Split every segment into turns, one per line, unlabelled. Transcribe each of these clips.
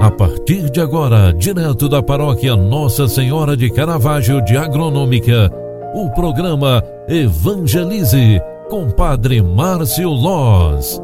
A partir de agora, direto da paróquia Nossa Senhora de Caravaggio de Agronômica, o programa Evangelize com Padre Márcio Loz.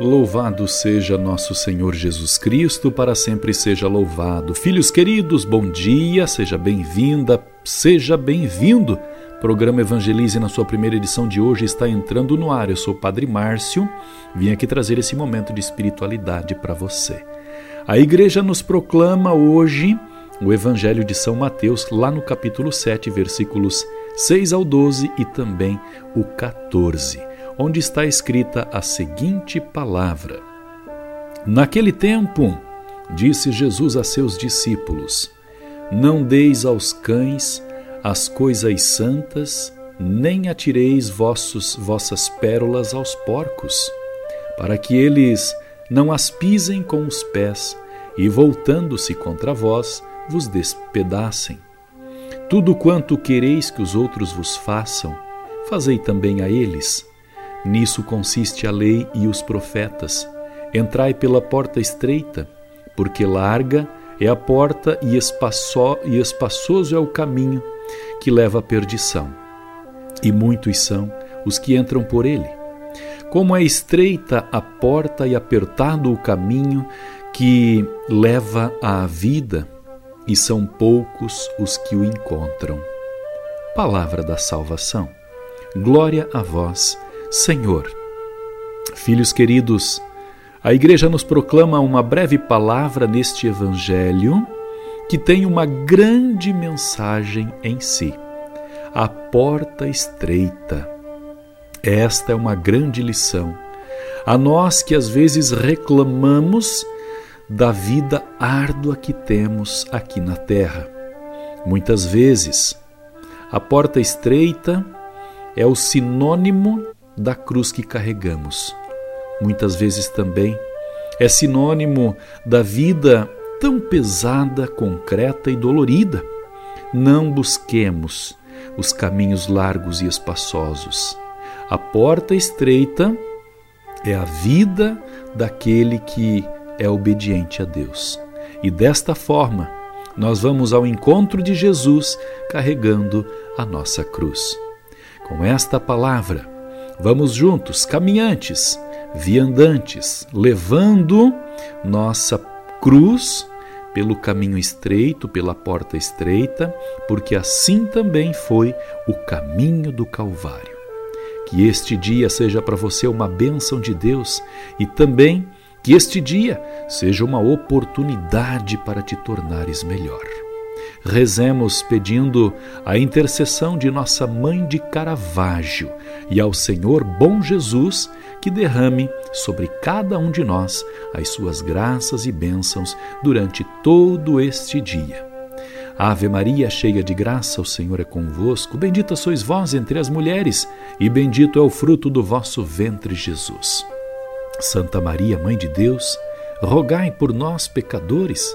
Louvado seja nosso Senhor Jesus Cristo, para sempre seja louvado. Filhos queridos, bom dia, seja bem-vinda, seja bem-vindo Programa Evangelize, na sua primeira edição de hoje, está entrando no ar. Eu sou o Padre Márcio, vim aqui trazer esse momento de espiritualidade para você. A igreja nos proclama hoje o Evangelho de São Mateus, lá no capítulo 7, versículos 6 ao 12 e também o 14, onde está escrita a seguinte palavra: Naquele tempo, disse Jesus a seus discípulos: Não deis aos cães as coisas santas, nem atireis vossos, vossas pérolas aos porcos, para que eles não as pisem com os pés e, voltando-se contra vós, vos despedacem. Tudo quanto quereis que os outros vos façam, fazei também a eles. Nisso consiste a lei e os profetas. Entrai pela porta estreita, porque larga é a porta e, e espaçoso é o caminho que leva à perdição, e muitos são os que entram por ele. Como é estreita a porta e apertado o caminho que leva à vida, e são poucos os que o encontram. Palavra da salvação. Glória a vós, Senhor. Filhos queridos, a Igreja nos proclama uma breve palavra neste Evangelho que tem uma grande mensagem em si. A porta estreita. Esta é uma grande lição. A nós que às vezes reclamamos da vida árdua que temos aqui na terra. Muitas vezes, a porta estreita é o sinônimo da cruz que carregamos. Muitas vezes também é sinônimo da vida tão pesada, concreta e dolorida. Não busquemos os caminhos largos e espaçosos. A porta estreita é a vida daquele que é obediente a Deus. E desta forma, nós vamos ao encontro de Jesus carregando a nossa cruz. Com esta palavra, vamos juntos, caminhantes, viandantes, levando nossa cruz pelo caminho estreito, pela porta estreita, porque assim também foi o caminho do Calvário. Que este dia seja para você uma bênção de Deus e também que este dia seja uma oportunidade para te tornares melhor. Rezemos pedindo a intercessão de nossa mãe de Caravaggio e ao Senhor bom Jesus que derrame sobre cada um de nós as suas graças e bênçãos durante todo este dia. Ave Maria, cheia de graça, o Senhor é convosco. Bendita sois vós entre as mulheres, e bendito é o fruto do vosso ventre, Jesus. Santa Maria, Mãe de Deus, rogai por nós, pecadores,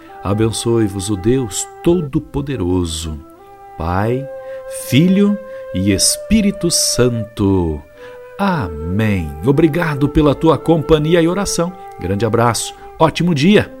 Abençoe-vos o Deus Todo-Poderoso, Pai, Filho e Espírito Santo. Amém. Obrigado pela tua companhia e oração. Grande abraço. Ótimo dia.